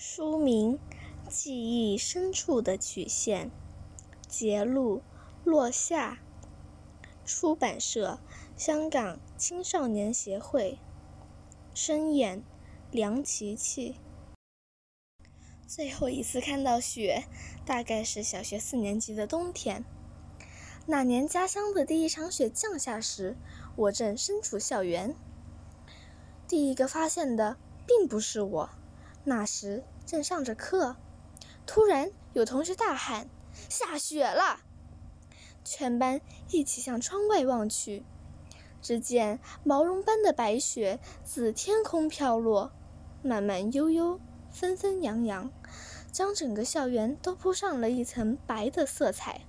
书名：记忆深处的曲线。节录：落下。出版社：香港青少年协会。声演：梁琪琪。最后一次看到雪，大概是小学四年级的冬天。那年家乡的第一场雪降下时，我正身处校园。第一个发现的并不是我。那时正上着课，突然有同学大喊：“下雪了！”全班一起向窗外望去，只见毛绒般的白雪自天空飘落，慢慢悠悠，纷纷扬扬，将整个校园都铺上了一层白的色彩，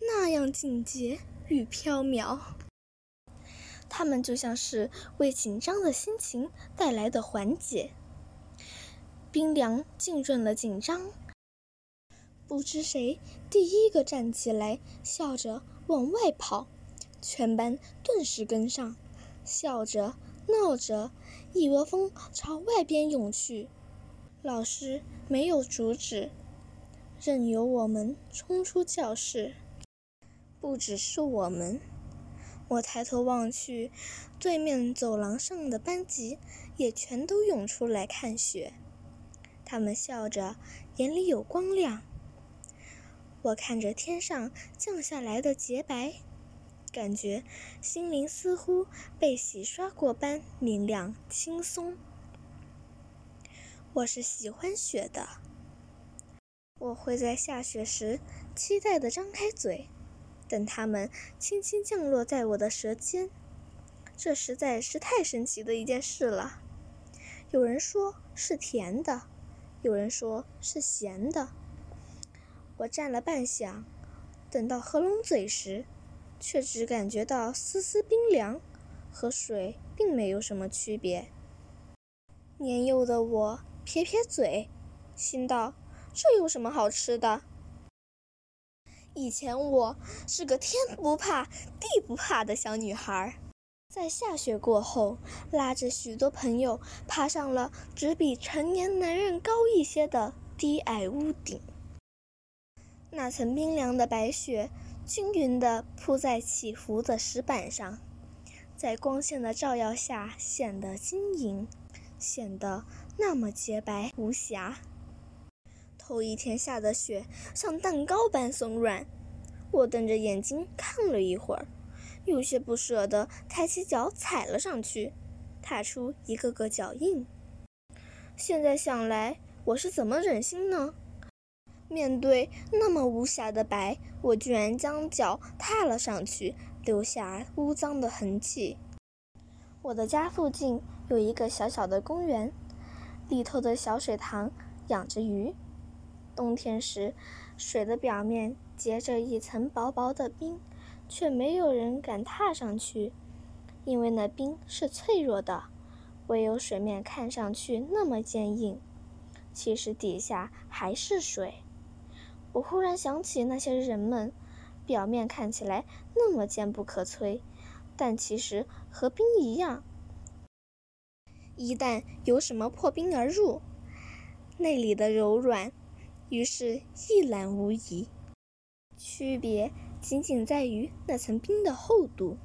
那样静洁与飘渺。它们就像是为紧张的心情带来的缓解。冰凉浸润了紧张，不知谁第一个站起来，笑着往外跑，全班顿时跟上，笑着闹着，一窝蜂朝外边涌去。老师没有阻止，任由我们冲出教室。不只是我们，我抬头望去，对面走廊上的班级也全都涌出来看雪。他们笑着，眼里有光亮。我看着天上降下来的洁白，感觉心灵似乎被洗刷过般明亮轻松。我是喜欢雪的，我会在下雪时期待地张开嘴，等它们轻轻降落在我的舌尖。这实在是太神奇的一件事了。有人说是甜的。有人说是咸的，我站了半晌，等到合拢嘴时，却只感觉到丝丝冰凉，和水并没有什么区别。年幼的我撇撇嘴，心道：这有什么好吃的？以前我是个天不怕地不怕的小女孩。在下雪过后，拉着许多朋友爬上了只比成年男人高一些的低矮屋顶。那层冰凉的白雪均匀地铺在起伏的石板上，在光线的照耀下显得晶莹，显得那么洁白无瑕。头一天下的雪像蛋糕般松软，我瞪着眼睛看了一会儿。有些不舍得抬起脚踩了上去，踏出一个个脚印。现在想来，我是怎么忍心呢？面对那么无瑕的白，我居然将脚踏了上去，留下污脏的痕迹。我的家附近有一个小小的公园，里头的小水塘养着鱼。冬天时，水的表面结着一层薄薄的冰。却没有人敢踏上去，因为那冰是脆弱的，唯有水面看上去那么坚硬，其实底下还是水。我忽然想起那些人们，表面看起来那么坚不可摧，但其实和冰一样，一旦有什么破冰而入，那里的柔软，于是一览无遗。区别。仅仅在于那层冰的厚度。